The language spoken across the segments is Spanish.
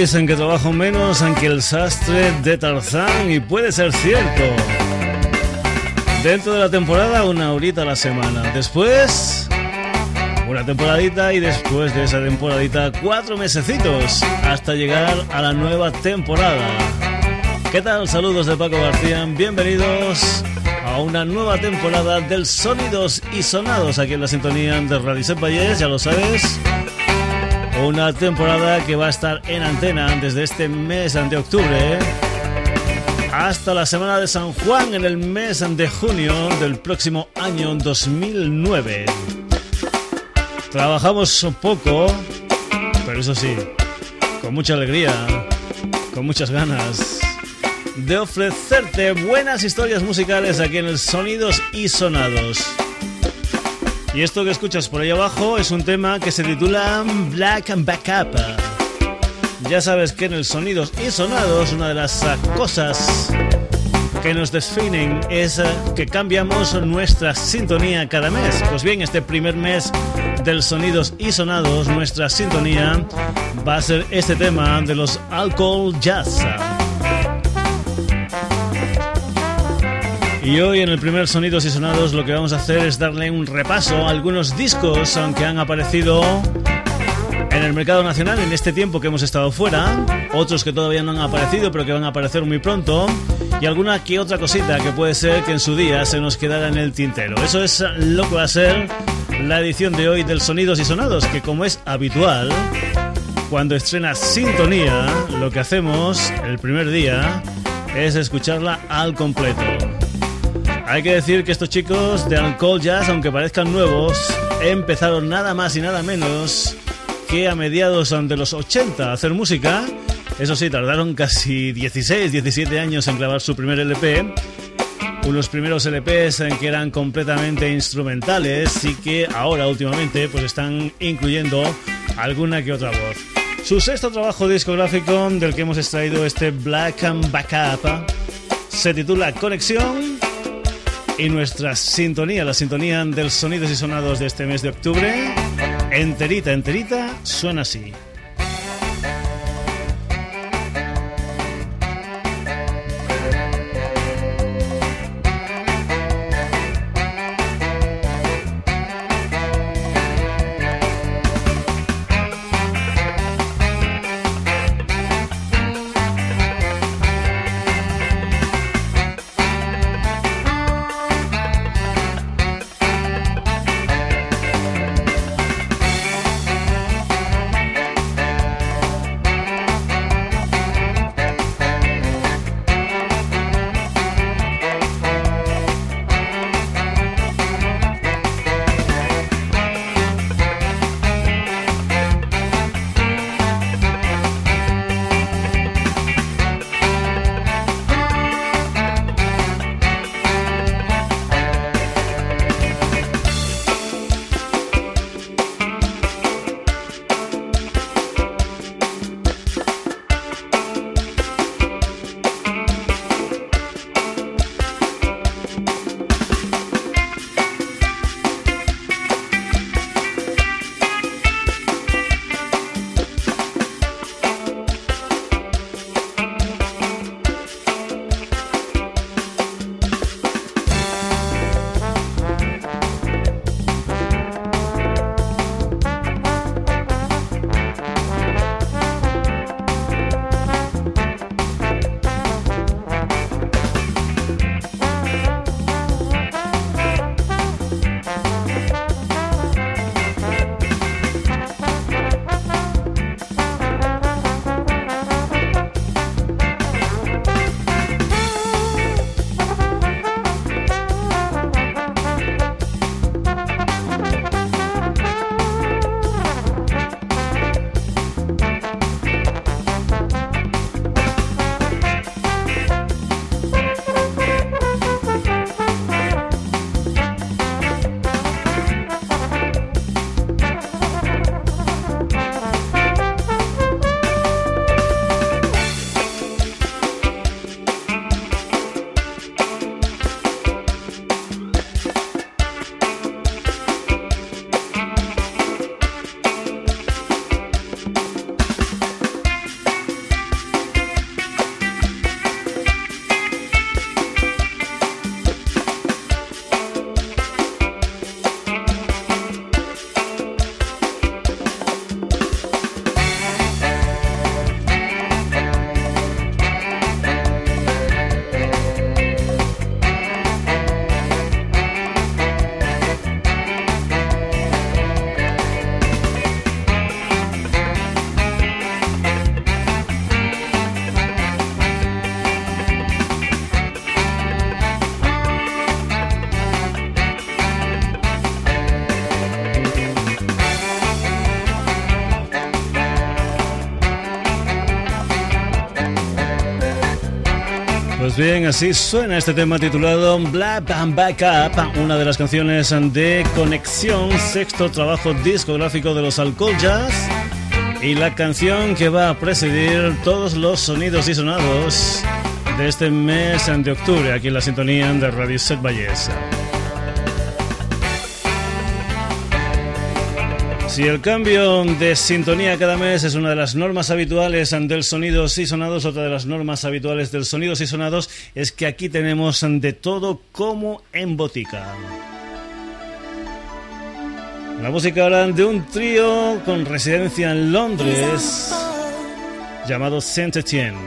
en que trabajo menos en que el sastre de Tarzán y puede ser cierto. Dentro de la temporada una horita a la semana. Después una temporadita y después de esa temporadita cuatro mesecitos hasta llegar a la nueva temporada. ¿Qué tal? Saludos de Paco García. Bienvenidos a una nueva temporada del Sonidos y Sonados aquí en la sintonía de Radio Valles, ya lo sabes. Una temporada que va a estar en antena desde este mes de octubre hasta la semana de San Juan en el mes de junio del próximo año 2009. Trabajamos poco, pero eso sí, con mucha alegría, con muchas ganas de ofrecerte buenas historias musicales aquí en el Sonidos y Sonados. Y esto que escuchas por ahí abajo es un tema que se titula Black and Backup. Ya sabes que en el Sonidos y Sonados una de las cosas que nos definen es que cambiamos nuestra sintonía cada mes. Pues bien, este primer mes del Sonidos y Sonados, nuestra sintonía va a ser este tema de los Alcohol Jazz. Y hoy en el primer Sonidos y Sonados lo que vamos a hacer es darle un repaso a algunos discos aunque han aparecido en el mercado nacional en este tiempo que hemos estado fuera, otros que todavía no han aparecido pero que van a aparecer muy pronto y alguna que otra cosita que puede ser que en su día se nos quedara en el tintero. Eso es lo que va a ser la edición de hoy del Sonidos y Sonados, que como es habitual, cuando estrena Sintonía, lo que hacemos el primer día es escucharla al completo. Hay que decir que estos chicos de Alcohol Jazz, aunque parezcan nuevos, empezaron nada más y nada menos que a mediados de los 80 a hacer música. Eso sí, tardaron casi 16, 17 años en grabar su primer LP. Unos primeros LPs en que eran completamente instrumentales y que ahora últimamente pues están incluyendo alguna que otra voz. Su sexto trabajo discográfico del que hemos extraído este Black and Backup se titula Conexión y nuestra sintonía, la sintonía del sonidos y sonados de este mes de octubre, enterita, enterita, suena así. Así suena este tema titulado Black and Back Up, una de las canciones de Conexión, sexto trabajo discográfico de los Alcohol Jazz, y la canción que va a presidir todos los sonidos y sonados de este mes de octubre aquí en la sintonía de Radio Set. Si el cambio de sintonía cada mes es una de las normas habituales del sonidos y sonados, otra de las normas habituales del sonidos y sonados es que aquí tenemos de todo como en botica. La música ahora de un trío con residencia en Londres llamado Saint Etienne.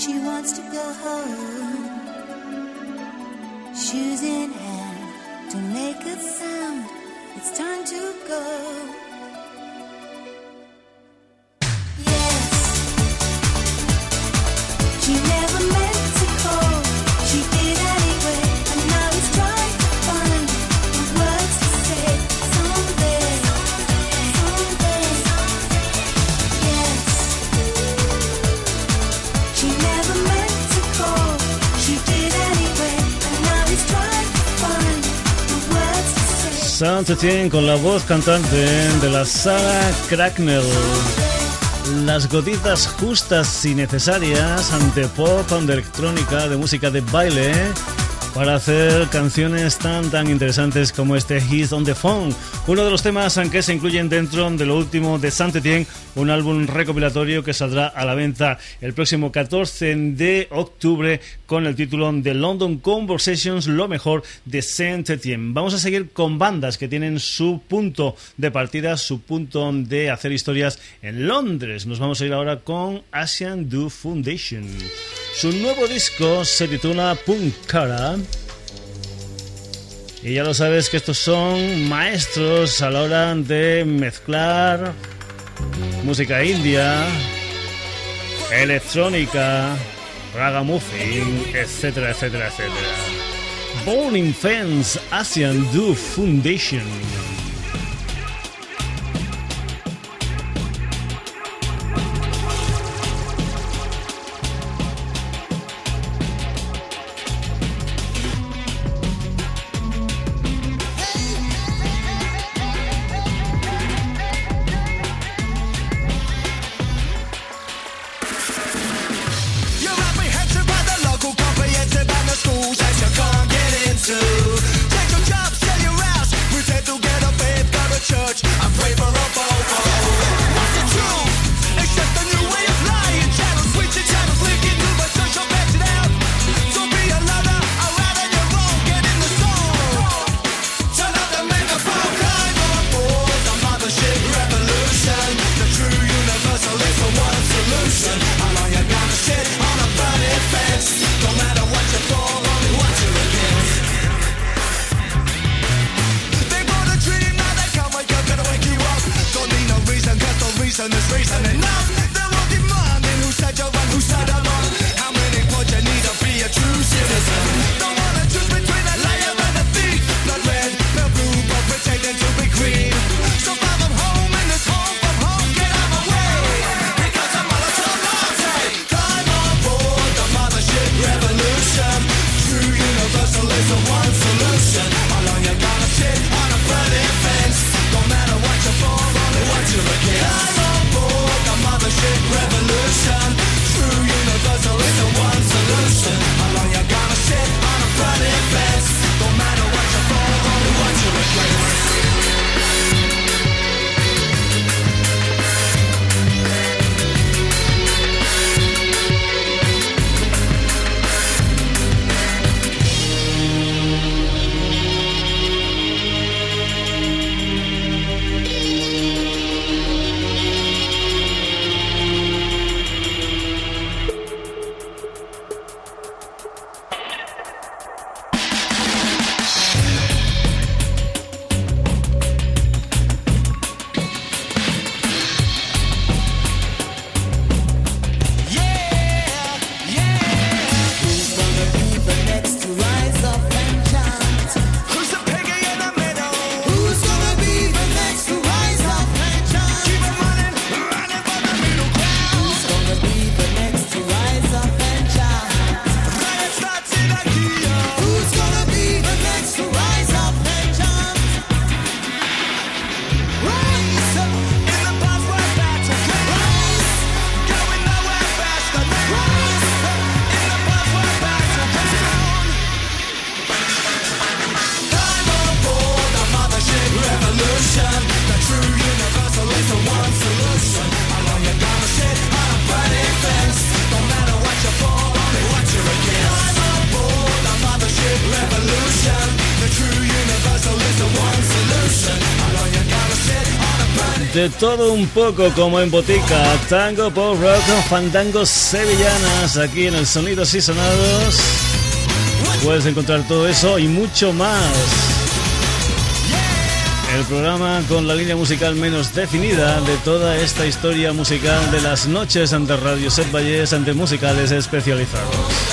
she wants to go home. Shoes in hand, to make a sound. It's time to go. Con la voz cantante de la sala Cracknell. Las gotitas justas y necesarias ante pop, de electrónica, de música de baile para hacer canciones tan tan interesantes como este He's on the Phone, uno de los temas que se incluyen dentro de lo último de Saint Etienne, un álbum recopilatorio que saldrá a la venta el próximo 14 de octubre con el título de London Conversations, lo mejor de Saint Etienne. Vamos a seguir con bandas que tienen su punto de partida, su punto de hacer historias en Londres. Nos vamos a ir ahora con Asian Do Foundation. Su nuevo disco se titula Punkara Y ya lo sabes que estos son maestros a la hora de mezclar música india, electrónica, ragamuffin, etcétera, etcétera, etcétera. Born Fence Asian Do Foundation. De todo un poco como en botica, tango, pop rock, fandangos sevillanas, aquí en el Sonidos y Sonados. Puedes encontrar todo eso y mucho más. El programa con la línea musical menos definida de toda esta historia musical de las noches ante Radio Set Valles ante musicales especializados.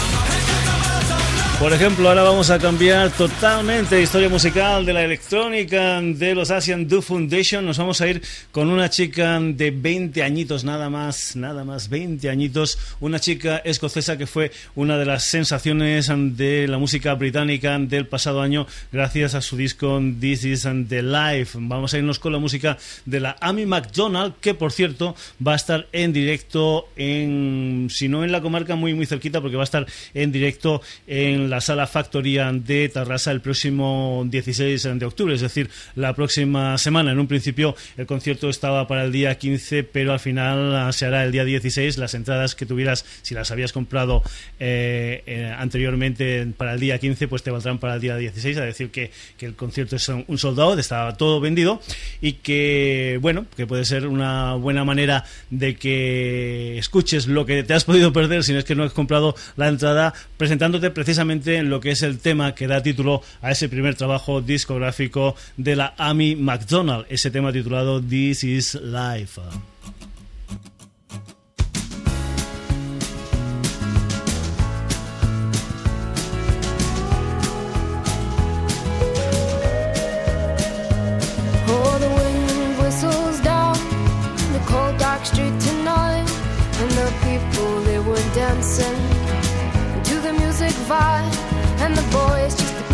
Por ejemplo, ahora vamos a cambiar totalmente de historia musical de la electrónica de los Asian Do Foundation. Nos vamos a ir con una chica de 20 añitos, nada más, nada más, 20 añitos. Una chica escocesa que fue una de las sensaciones de la música británica del pasado año gracias a su disco This Is the Life. Vamos a irnos con la música de la Amy McDonald, que por cierto va a estar en directo en, si no en la comarca, muy, muy cerquita, porque va a estar en directo en la sala Factoría de Tarrasa el próximo 16 de octubre, es decir, la próxima semana. En un principio el concierto estaba para el día 15, pero al final ah, se hará el día 16. Las entradas que tuvieras, si las habías comprado eh, eh, anteriormente para el día 15, pues te valdrán para el día 16, a decir que, que el concierto es un soldado, estaba todo vendido y que, bueno, que puede ser una buena manera de que escuches lo que te has podido perder si no es que no has comprado la entrada presentándote precisamente precisamente lo que es el tema que da título a ese primer trabajo discográfico de la Amy McDonald, ese tema titulado This is Life.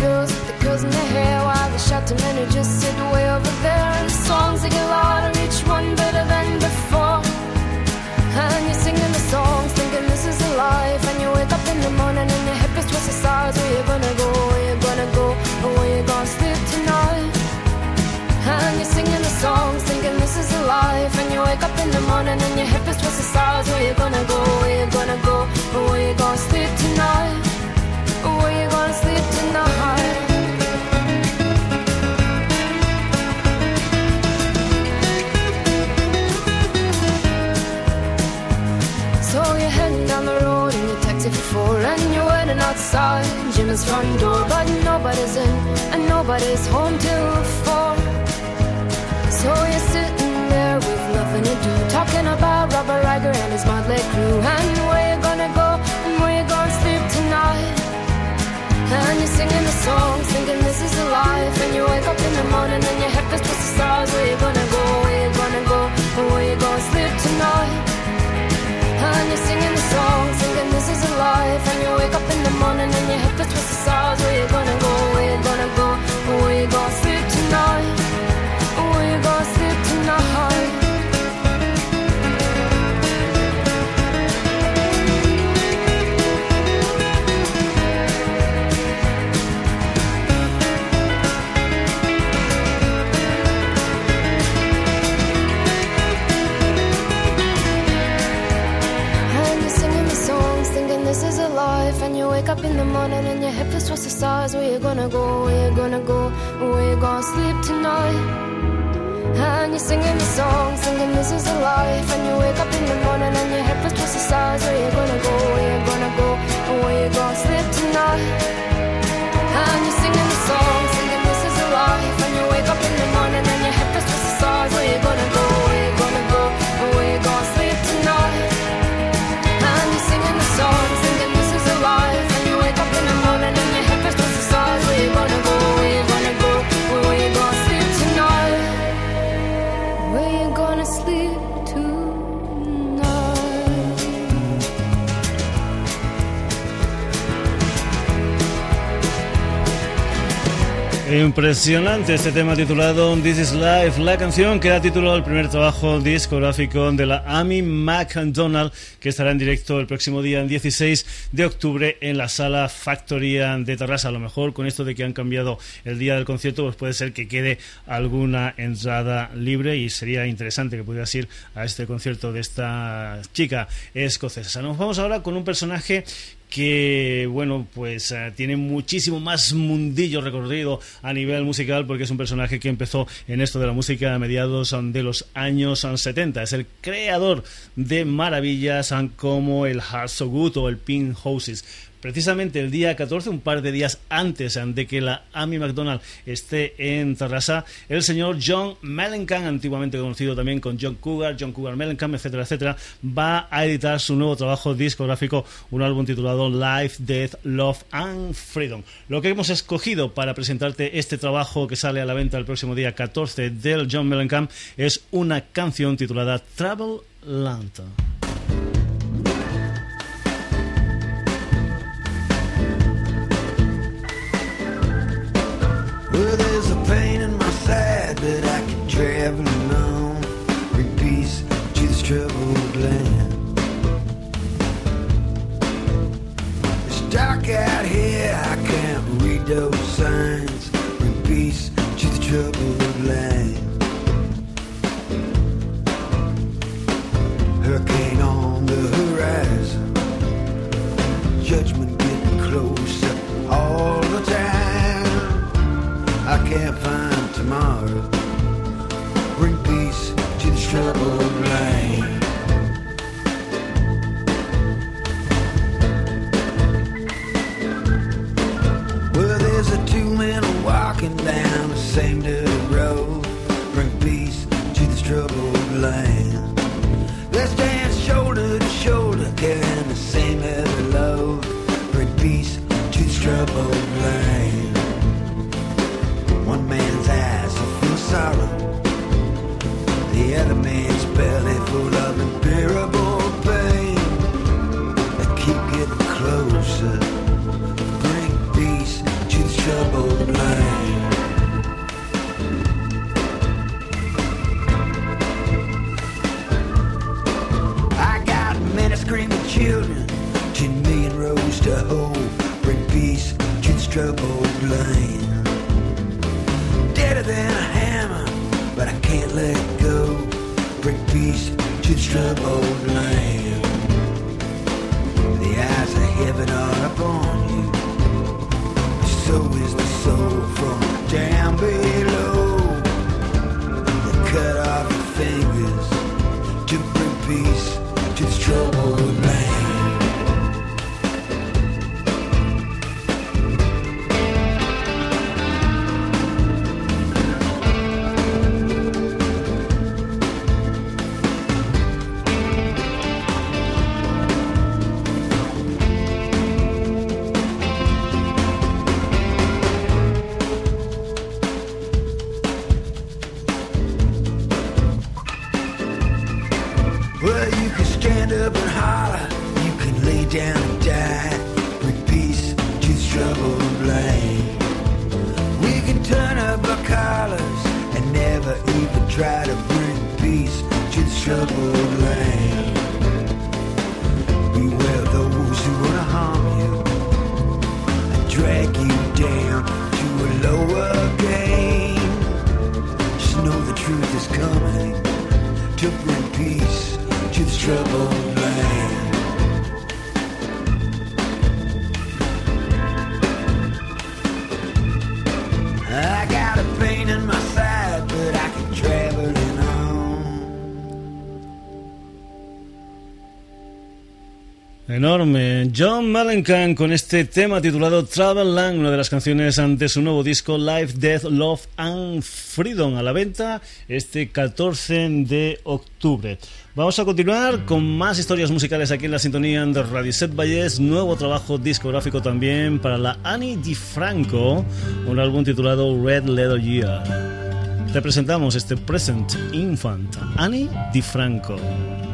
Girls with the curls in their hair, while the shouting men who just sit way over there. And the songs they get louder, each one better than before. And you're singing the songs, thinking this is a life. And you wake up in the morning and your hip is twisted sides. Where you gonna go? Where you gonna go? Or where you gonna sleep tonight? And you're singing the songs, thinking this is a life. And you wake up in the morning and your hip is twisted sides. Where you gonna go? Where you gonna Jimmy's front door But nobody's in and nobody's home till four So you're sitting there with nothing to do Talking about Robert Riger and his motley crew. And where you gonna go and where you gonna sleep tonight? And you're singing the songs thinking this is a life. And you wake up in the morning and your head feels the stars. Where you gonna go, where you gonna go and where you gonna sleep tonight? And you're singing the song, thinking this is a life. And you wake up in the morning and just twist the stars, where you gonna in the morning and your head feels twisted sides. Where you gonna go? Where you gonna go? Where you gonna sleep tonight? And you're singing the song, thinking this is a life. And you wake up in the morning and your head feels twisted sides. Where you gonna go? Where you gonna go? Where you gonna sleep tonight? And you're singing the song, thinking this is a life. And you wake up in the morning and your head feels twisted sides. Where you gonna Impresionante este tema titulado This is Life, la canción que da título al primer trabajo discográfico de la Amy McDonald, que estará en directo el próximo día 16 de octubre en la sala Factoría de Terrassa. A lo mejor con esto de que han cambiado el día del concierto, pues puede ser que quede alguna entrada libre y sería interesante que pudieras ir a este concierto de esta chica escocesa. Nos vamos ahora con un personaje que bueno pues uh, tiene muchísimo más mundillo recorrido a nivel musical porque es un personaje que empezó en esto de la música a mediados de los años 70 es el creador de maravillas como el Heart So Good o el Pink Houses precisamente el día 14, un par de días antes de que la Amy McDonald esté en Tarrasa, el señor John Mellencamp, antiguamente conocido también con John Cougar, John Cougar Mellencamp, etcétera, etcétera, va a editar su nuevo trabajo discográfico, un álbum titulado Life, Death, Love and Freedom. Lo que hemos escogido para presentarte este trabajo que sale a la venta el próximo día 14 del John Mellencamp es una canción titulada Travel Land. Well, there's a pain in my side, but I can travel along. Bring peace to this troubled land. It's dark out here, can't find tomorrow. Bring peace to this troubled land. Well, there's a two men walking down the same dirty road. Bring peace to this troubled land. Let's dance shoulder to shoulder, carrying the same heavy load. Bring peace to this troubled Enorme. John Mellencamp con este tema titulado Travel Land, una de las canciones ante su nuevo disco Life, Death, Love and Freedom a la venta este 14 de octubre. Vamos a continuar con más historias musicales aquí en la sintonía de Radio Set Valles, nuevo trabajo discográfico también para la Annie DiFranco, un álbum titulado Red Leather Year. Te presentamos este Present Infant, Annie DiFranco. and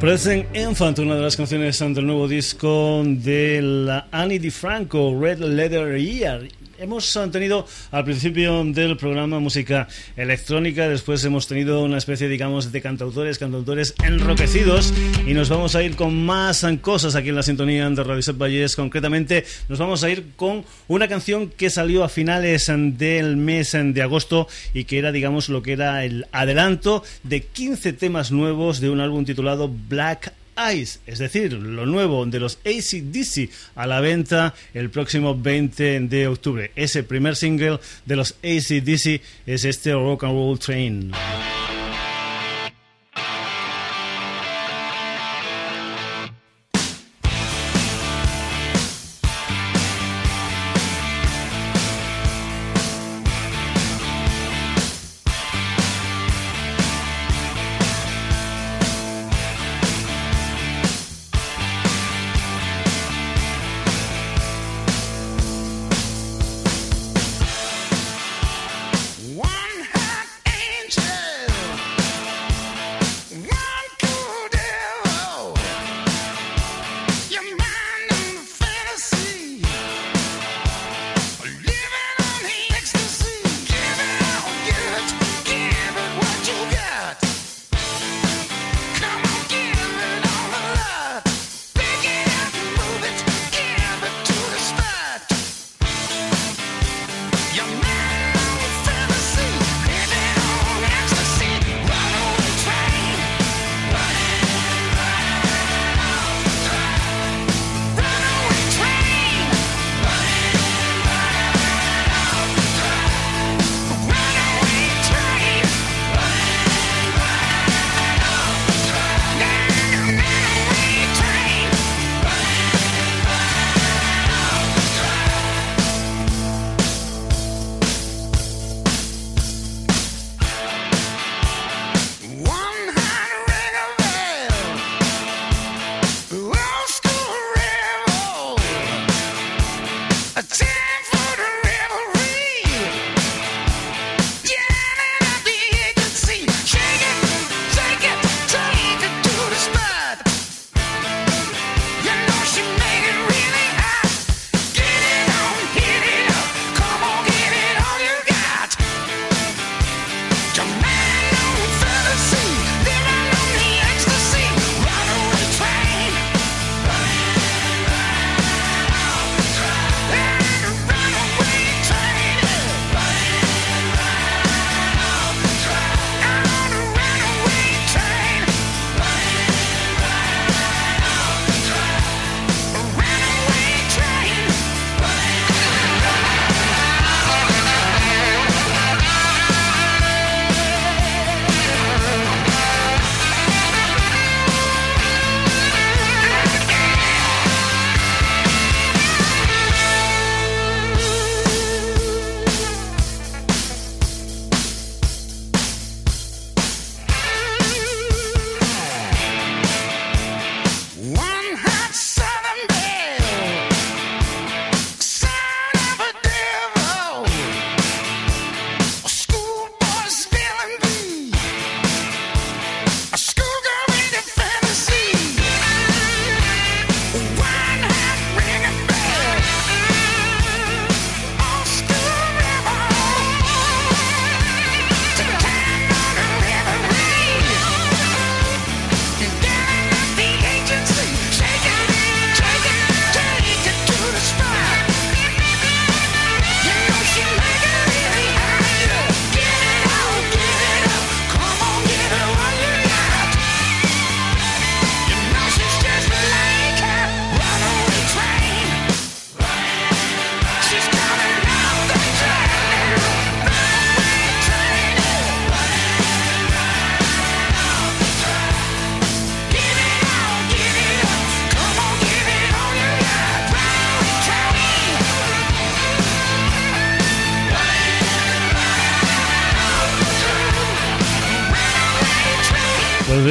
Present Infant, una de las canciones del nuevo disco de la Annie DiFranco, Red Leather Year. Hemos tenido al principio del programa música electrónica, después hemos tenido una especie, digamos, de cantautores, cantautores enroquecidos y nos vamos a ir con más cosas aquí en la sintonía de Radio Set Valles. Concretamente, nos vamos a ir con una canción que salió a finales del mes de agosto y que era, digamos, lo que era el adelanto de 15 temas nuevos de un álbum titulado Black es decir, lo nuevo de los ACDC a la venta el próximo 20 de octubre. Ese primer single de los ACDC es este Rock and Roll Train.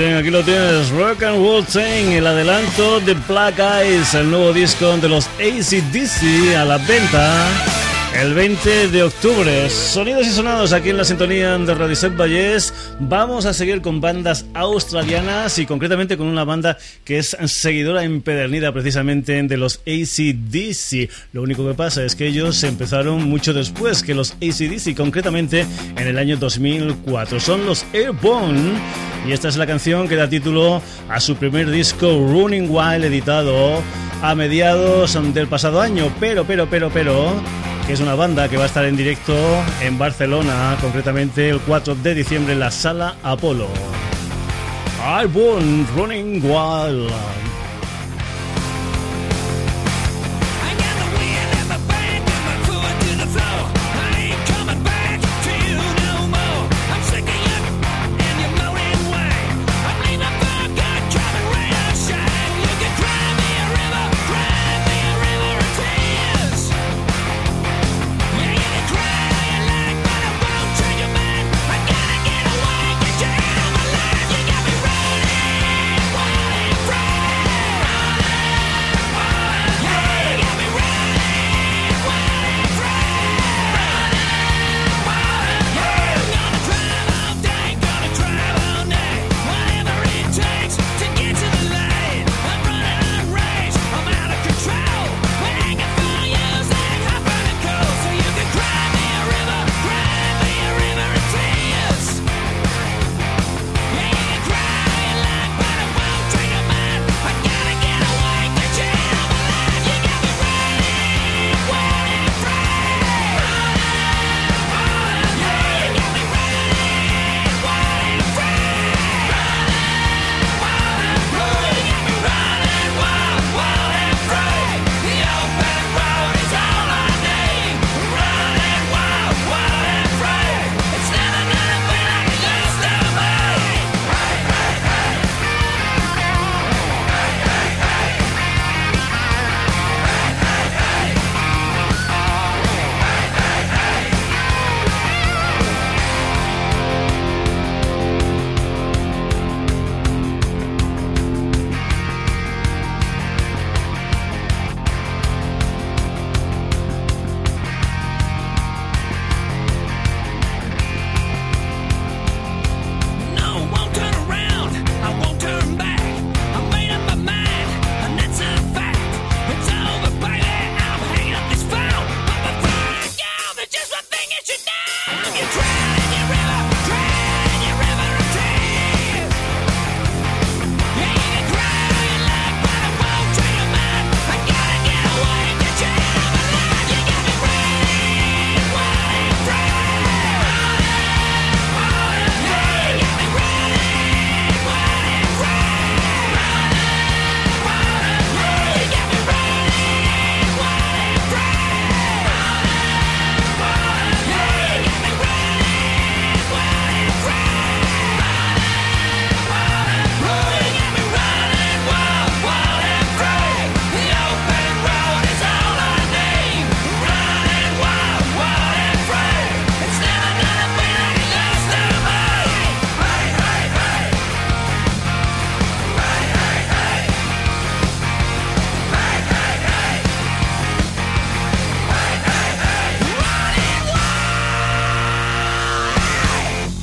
Aquí lo tienes, Rock and Roll Train, el adelanto de Black Eyes, el nuevo disco de los ACDC a la venta el 20 de octubre. Sonidos y sonados aquí en la sintonía de Radio Set Valles. Vamos a seguir con bandas australianas y concretamente con una banda que es seguidora empedernida precisamente de los ACDC. Lo único que pasa es que ellos empezaron mucho después que los ACDC, concretamente en el año 2004. Son los Airborne y esta es la canción que da título a su primer disco Running Wild editado a mediados del pasado año, pero, pero, pero, pero, es una banda que va a estar en directo en Barcelona, concretamente el 4 de diciembre en la Sala Apolo. Album Running Wild.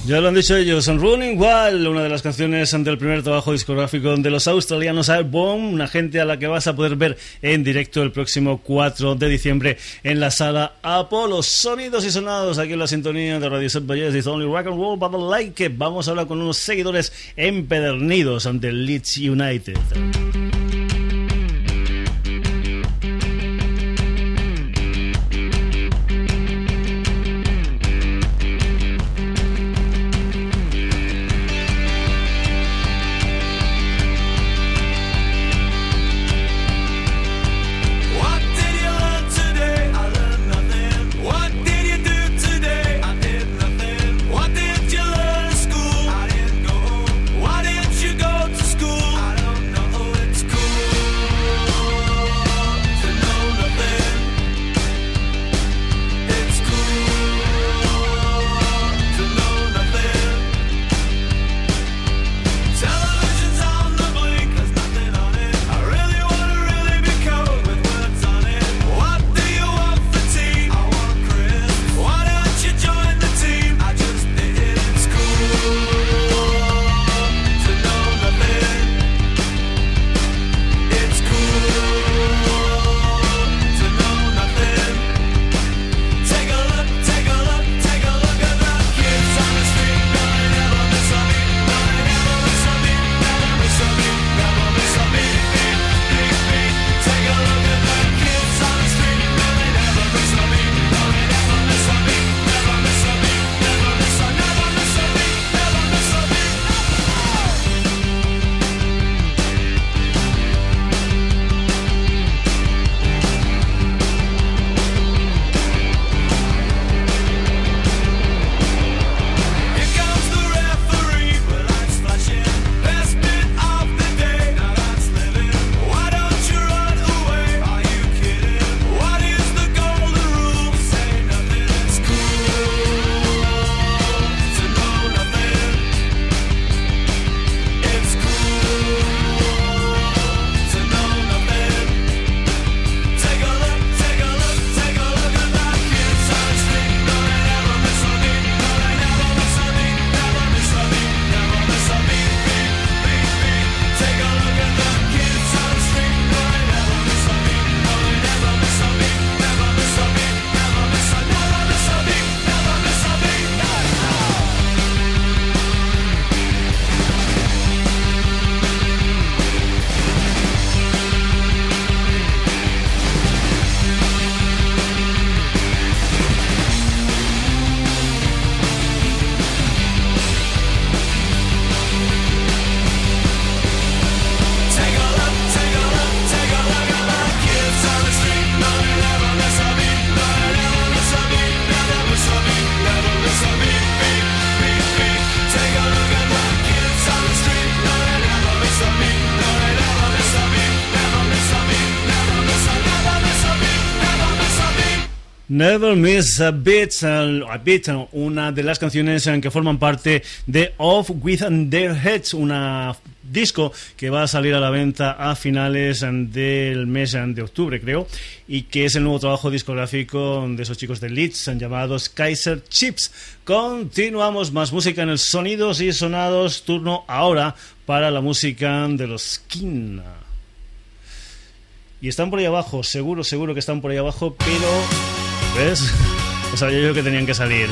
Ya lo han dicho ellos, Running Wild, una de las canciones del primer trabajo discográfico de los australianos Album, una gente a la que vas a poder ver en directo el próximo 4 de diciembre en la sala Apolo. Sonidos y sonados aquí en la sintonía de Radio Set Valles, It's Only Rock and Roll, but like Vamos a hablar con unos seguidores empedernidos ante Leeds United. Never Miss a Beat, una de las canciones que forman parte de Off With Their Heads, una disco que va a salir a la venta a finales del mes de octubre, creo, y que es el nuevo trabajo discográfico de esos chicos de Leeds llamados Kaiser Chips. Continuamos más música en el Sonidos y Sonados, turno ahora para la música de los Skin. Y están por ahí abajo, seguro, seguro que están por ahí abajo, pero ¿Ves? Pues sabía yo que tenían que salir.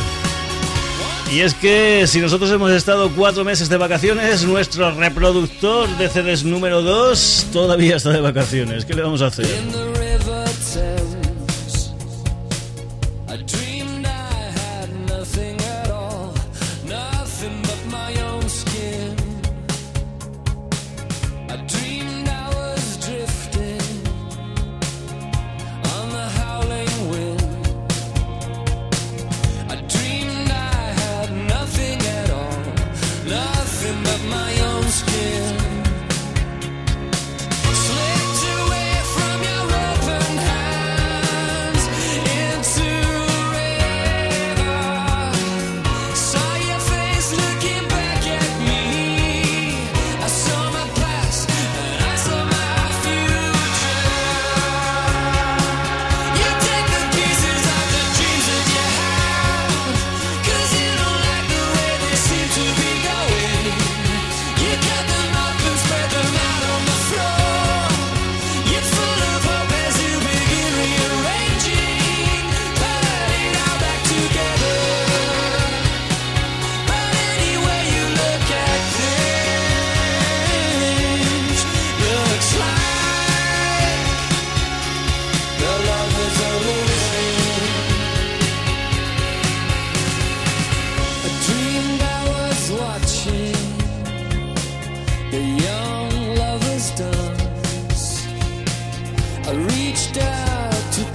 Y es que si nosotros hemos estado cuatro meses de vacaciones, nuestro reproductor de CDs número 2 todavía está de vacaciones. ¿Qué le vamos a hacer?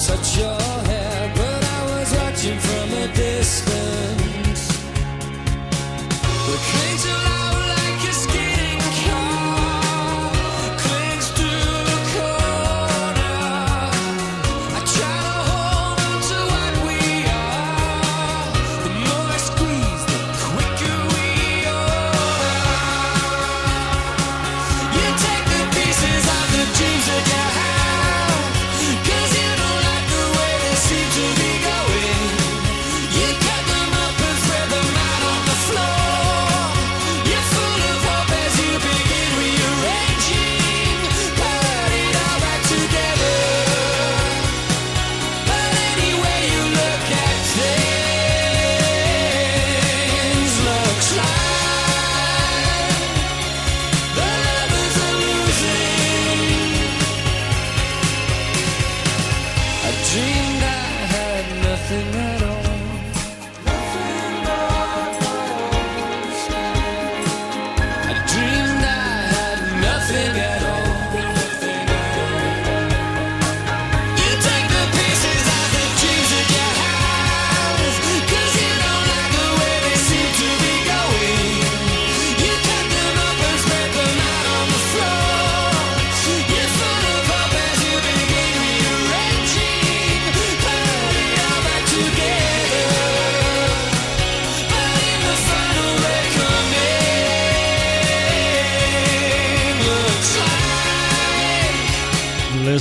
such a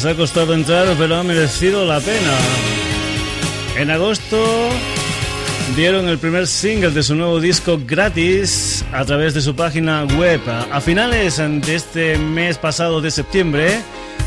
ha costado entrar, pero ha merecido la pena. En agosto dieron el primer single de su nuevo disco gratis a través de su página web. A finales de este mes pasado de septiembre,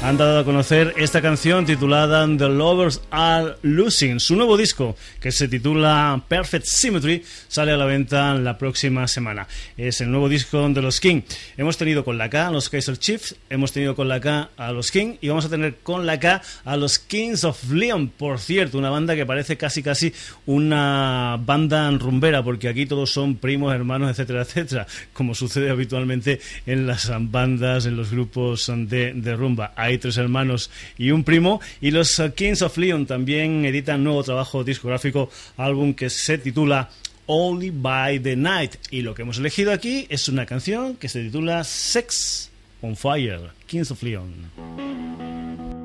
han dado a conocer esta canción titulada The Lovers Are Losing. Su nuevo disco, que se titula Perfect Symmetry, sale a la venta la próxima semana. Es el nuevo disco de los King. Hemos tenido con la K a los Kaiser Chiefs, hemos tenido con la K a los King y vamos a tener con la K a los Kings of Leon. Por cierto, una banda que parece casi casi una banda rumbera, porque aquí todos son primos, hermanos, etcétera, etcétera, como sucede habitualmente en las bandas, en los grupos de, de rumba tres hermanos y un primo. Y los uh, Kings of Leon también editan nuevo trabajo discográfico, álbum que se titula Only by the Night. Y lo que hemos elegido aquí es una canción que se titula Sex on Fire, Kings of Leon.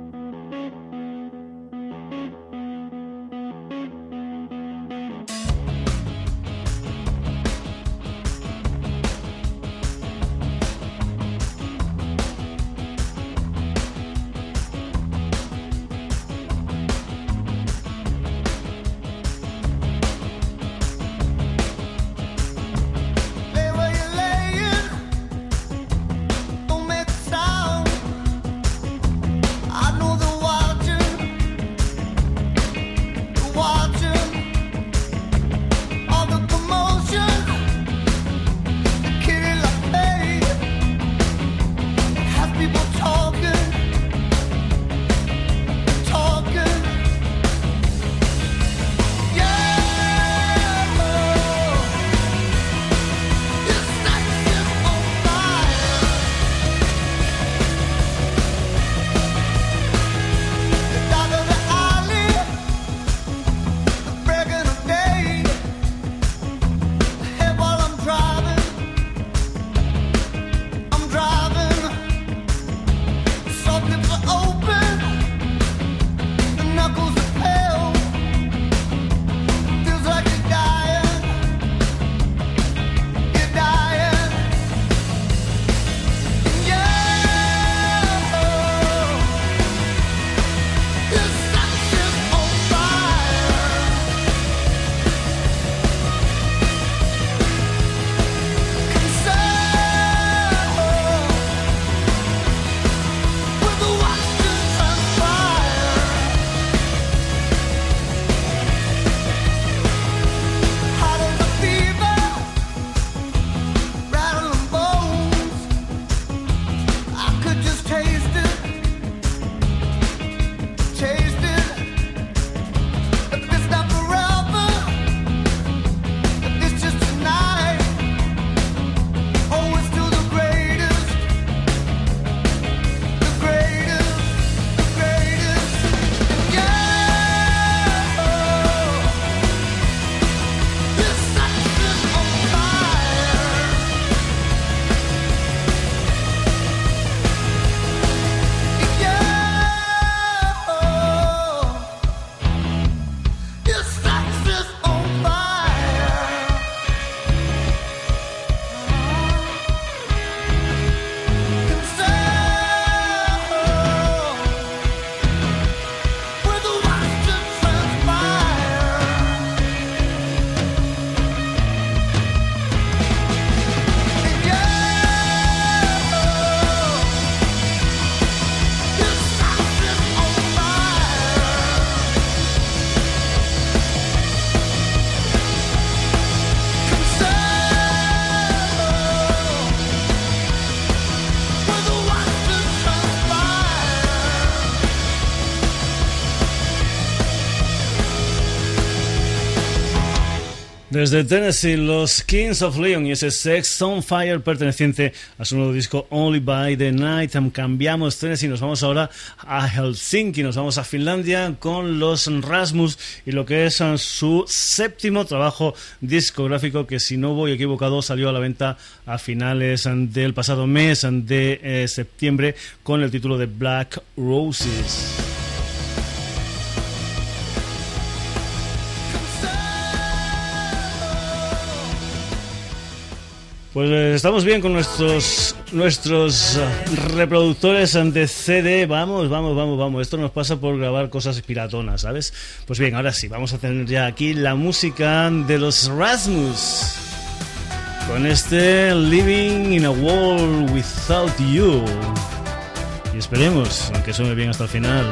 Desde Tennessee, los Kings of Leon y ese Sex on Fire perteneciente a su nuevo disco Only by the Night. Cambiamos Tennessee, nos vamos ahora a Helsinki, nos vamos a Finlandia con los Rasmus y lo que es su séptimo trabajo discográfico que si no voy equivocado salió a la venta a finales del pasado mes de eh, septiembre con el título de Black Roses. Pues eh, estamos bien con nuestros nuestros eh, reproductores ante CD. Vamos, vamos, vamos, vamos. Esto nos pasa por grabar cosas piratonas, ¿sabes? Pues bien, ahora sí, vamos a tener ya aquí la música de los Rasmus. Con este Living in a World Without You. Y esperemos, aunque suene bien hasta el final.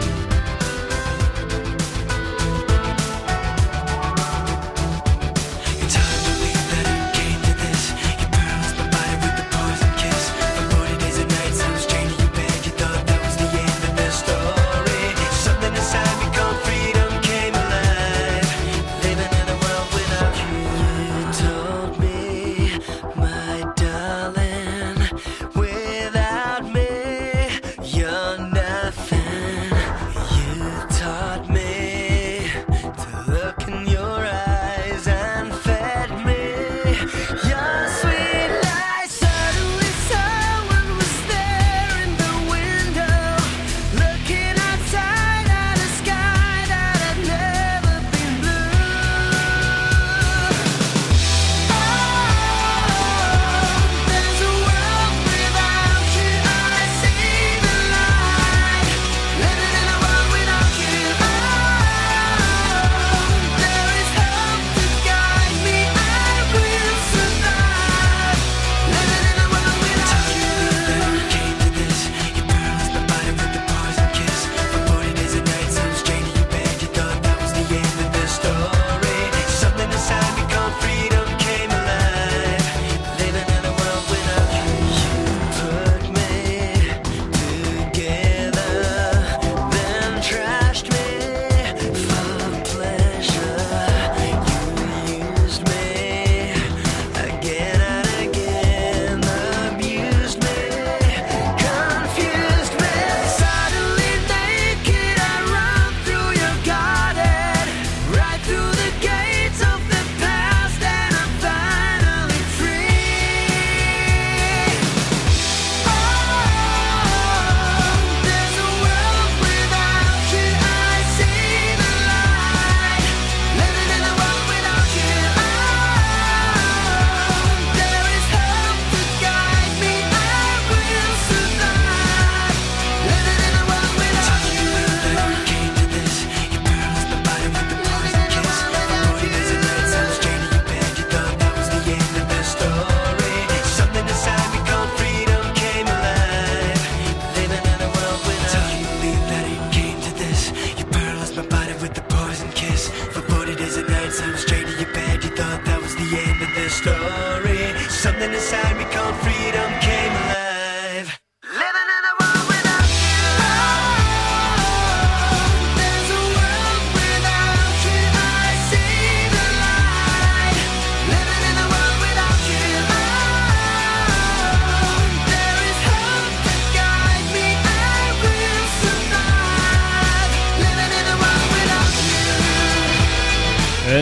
inside me sound becomes free.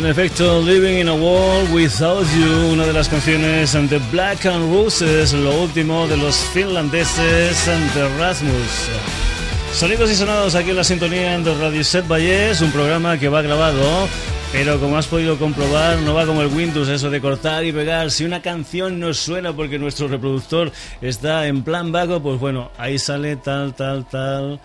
En efecto, Living in a World Without You, una de las canciones de Black and Roses, lo último de los finlandeses de Rasmus. Sonidos y sonados aquí en la sintonía de Radio Set Valles, un programa que va grabado, pero como has podido comprobar, no va como el Windows, eso de cortar y pegar. Si una canción no suena porque nuestro reproductor está en plan vago, pues bueno, ahí sale tal, tal, tal.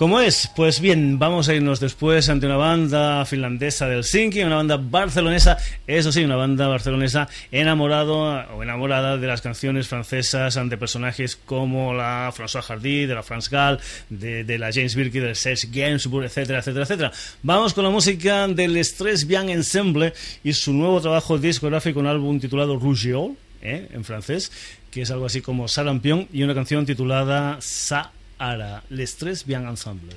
¿Cómo es? Pues bien, vamos a irnos después ante una banda finlandesa del Helsinki, una banda barcelonesa, eso sí, una banda barcelonesa enamorado o enamorada de las canciones francesas ante personajes como la François Hardy, de la France Gall, de, la James Birkin, del Serge Gainsbourg, etcétera, etcétera, etcétera. Vamos con la música del Stress Bien Ensemble y su nuevo trabajo discográfico, un álbum titulado Rougeol, ¿eh? en francés, que es algo así como Salampion, y una canción titulada Sa ara l'estrès bien ensemble.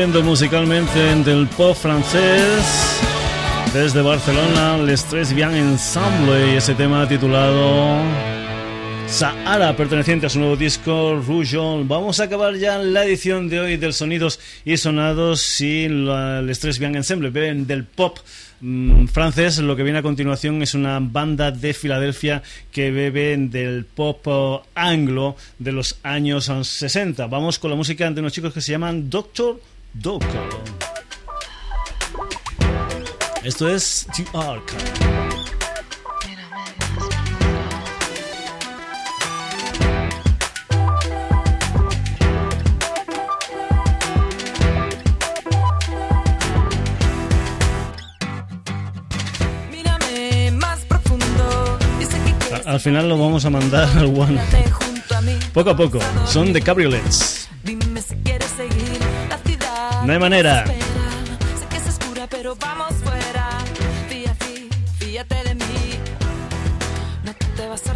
Bebiendo musicalmente del pop francés. Desde Barcelona, Les Tres Bien Ensemble y ese tema titulado Sahara, perteneciente a su nuevo disco Rougeon. Vamos a acabar ya la edición de hoy del Sonidos y Sonados y Les Tres Bien Ensemble, del pop mm, francés. Lo que viene a continuación es una banda de Filadelfia que bebe del pop oh, anglo de los años 60. Vamos con la música de unos chicos que se llaman Doctor Doco. Esto es The Ark. Al final lo vamos a mandar al One. Poco a poco. Son de cabriolets. No hay manera. Sé que es oscura, pero vamos fuera. Fíjate, fíjate de mí. No te vas a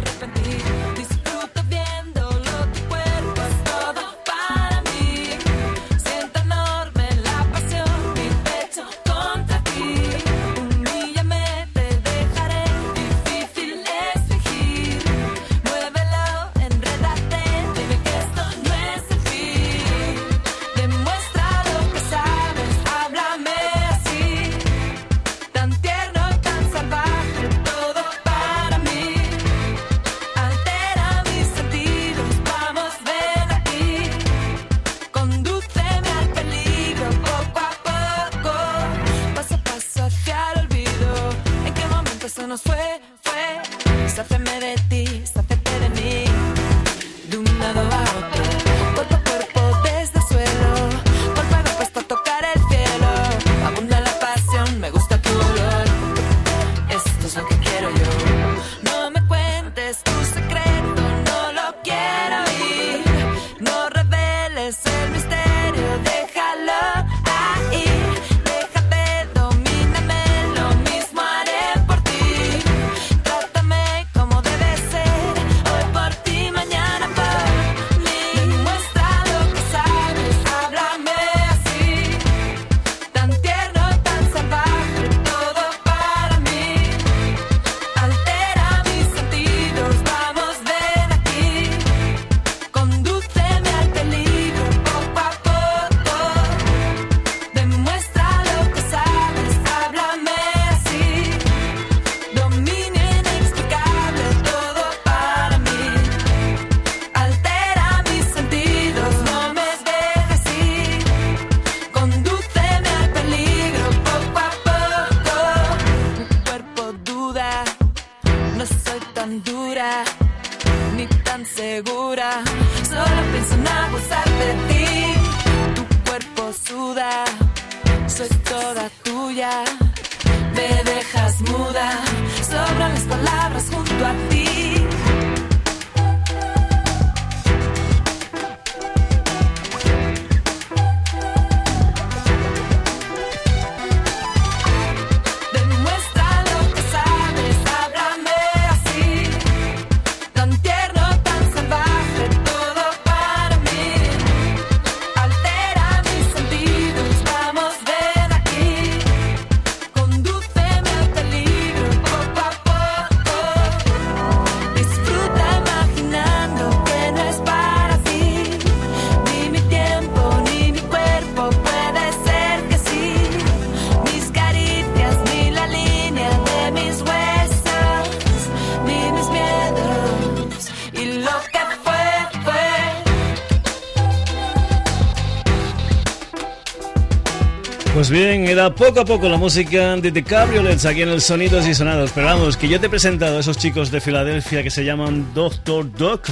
poco a poco la música de The Cabriolets aquí en el Sonidos y Sonados. Pero vamos, que yo te he presentado a esos chicos de Filadelfia que se llaman Doctor Doc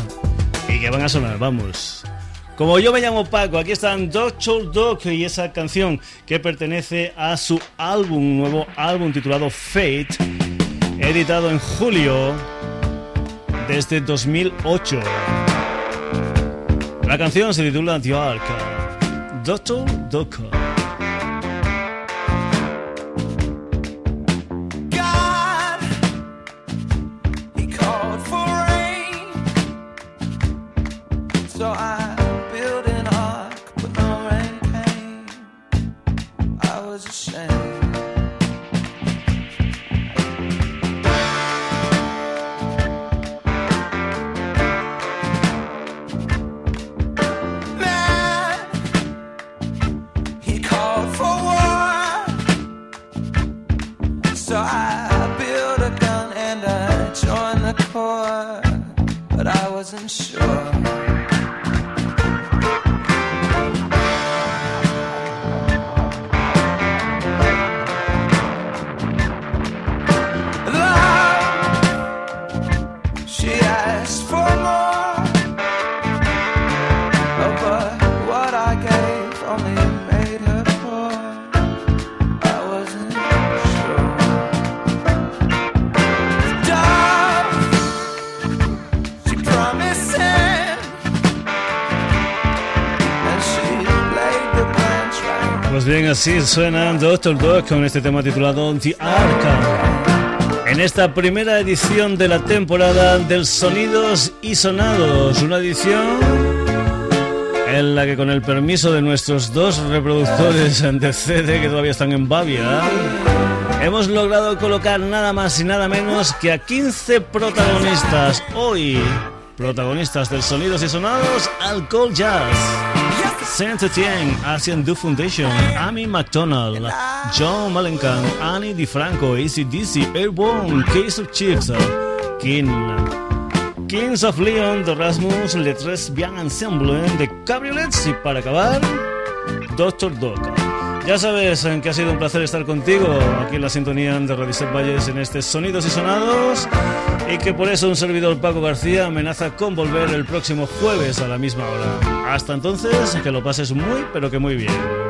y que van a sonar, vamos. Como yo me llamo Paco, aquí están Doctor Doc y esa canción que pertenece a su álbum, nuevo álbum titulado Fate, editado en julio desde 2008. La canción se titula The Ark. Doctor Doc. Así suena Doctor Dog con este tema titulado The. En esta primera edición de la temporada del Sonidos y Sonados, una edición en la que con el permiso de nuestros dos reproductores de CD que todavía están en Bavia, hemos logrado colocar nada más y nada menos que a 15 protagonistas hoy, protagonistas del Sonidos y Sonados, Alcohol Jazz. Saint Etienne, Asian Do Foundation, Amy McDonald, John Mellencamp, Annie DiFranco, ACDC, Airborne, Case of Chiefs, King, Kings of Leon, The Rasmus, Le Tres Bien Ensemble, The Cabriolets y para acabar, Doctor Doc. Ya sabes que ha sido un placer estar contigo aquí en la sintonía de Radicet Valles en este Sonidos y Sonados y que por eso un servidor Paco García amenaza con volver el próximo jueves a la misma hora. Hasta entonces, que lo pases muy pero que muy bien.